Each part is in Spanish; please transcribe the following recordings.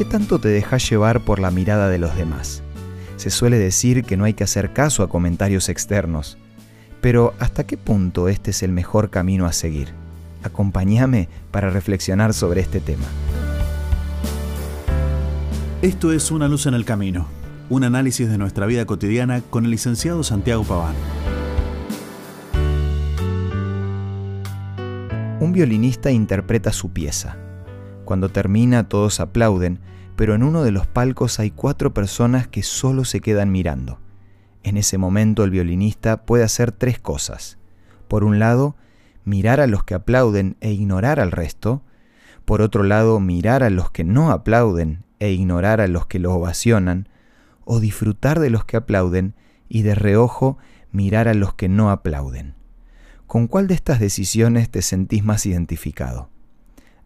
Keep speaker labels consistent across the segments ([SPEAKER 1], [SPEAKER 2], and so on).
[SPEAKER 1] qué tanto te dejas llevar por la mirada de los demás? Se suele decir que no hay que hacer caso a comentarios externos, pero ¿hasta qué punto este es el mejor camino a seguir? Acompáñame para reflexionar sobre este tema.
[SPEAKER 2] Esto es Una luz en el camino, un análisis de nuestra vida cotidiana con el licenciado Santiago Paván.
[SPEAKER 1] Un violinista interpreta su pieza. Cuando termina todos aplauden, pero en uno de los palcos hay cuatro personas que solo se quedan mirando. En ese momento el violinista puede hacer tres cosas. Por un lado, mirar a los que aplauden e ignorar al resto. Por otro lado, mirar a los que no aplauden e ignorar a los que lo ovacionan. O disfrutar de los que aplauden y de reojo mirar a los que no aplauden. ¿Con cuál de estas decisiones te sentís más identificado?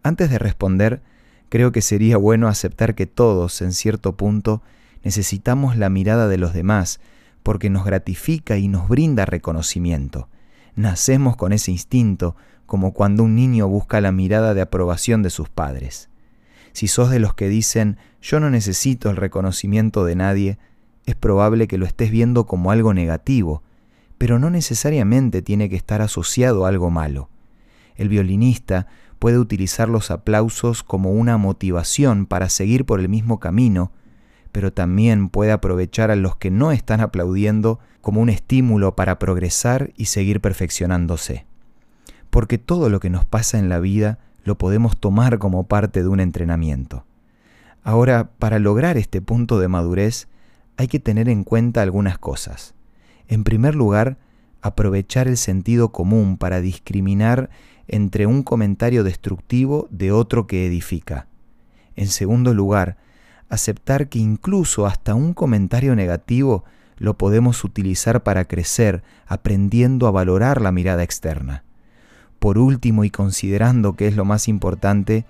[SPEAKER 1] Antes de responder, creo que sería bueno aceptar que todos, en cierto punto, necesitamos la mirada de los demás, porque nos gratifica y nos brinda reconocimiento. Nacemos con ese instinto, como cuando un niño busca la mirada de aprobación de sus padres. Si sos de los que dicen yo no necesito el reconocimiento de nadie, es probable que lo estés viendo como algo negativo, pero no necesariamente tiene que estar asociado a algo malo. El violinista puede utilizar los aplausos como una motivación para seguir por el mismo camino, pero también puede aprovechar a los que no están aplaudiendo como un estímulo para progresar y seguir perfeccionándose. Porque todo lo que nos pasa en la vida lo podemos tomar como parte de un entrenamiento. Ahora, para lograr este punto de madurez, hay que tener en cuenta algunas cosas. En primer lugar, aprovechar el sentido común para discriminar entre un comentario destructivo de otro que edifica. En segundo lugar, aceptar que incluso hasta un comentario negativo lo podemos utilizar para crecer, aprendiendo a valorar la mirada externa. Por último, y considerando que es lo más importante,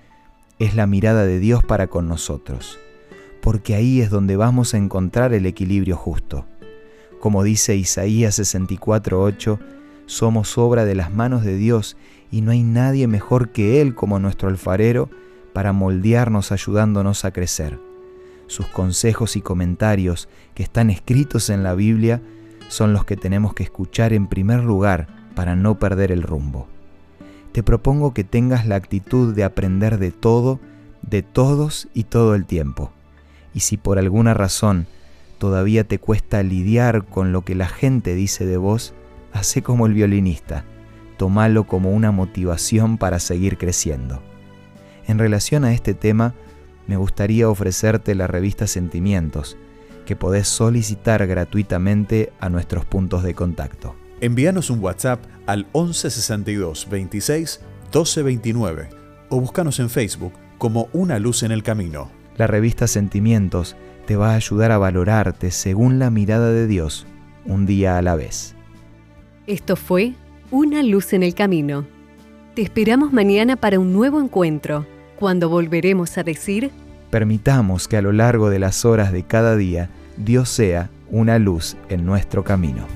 [SPEAKER 1] es la mirada de Dios para con nosotros, porque ahí es donde vamos a encontrar el equilibrio justo. Como dice Isaías 64:8, somos obra de las manos de Dios y no hay nadie mejor que Él como nuestro alfarero para moldearnos ayudándonos a crecer. Sus consejos y comentarios que están escritos en la Biblia son los que tenemos que escuchar en primer lugar para no perder el rumbo. Te propongo que tengas la actitud de aprender de todo, de todos y todo el tiempo. Y si por alguna razón todavía te cuesta lidiar con lo que la gente dice de vos, hace como el violinista, tomalo como una motivación para seguir creciendo. En relación a este tema, me gustaría ofrecerte la revista Sentimientos, que podés solicitar gratuitamente a nuestros puntos de contacto.
[SPEAKER 2] Envíanos un WhatsApp al 1162 26 1229 o búscanos en Facebook como Una Luz en el Camino.
[SPEAKER 1] La revista Sentimientos te va a ayudar a valorarte según la mirada de Dios, un día a la vez.
[SPEAKER 3] Esto fue Una Luz en el Camino. Te esperamos mañana para un nuevo encuentro cuando volveremos a decir,
[SPEAKER 1] permitamos que a lo largo de las horas de cada día Dios sea una luz en nuestro camino.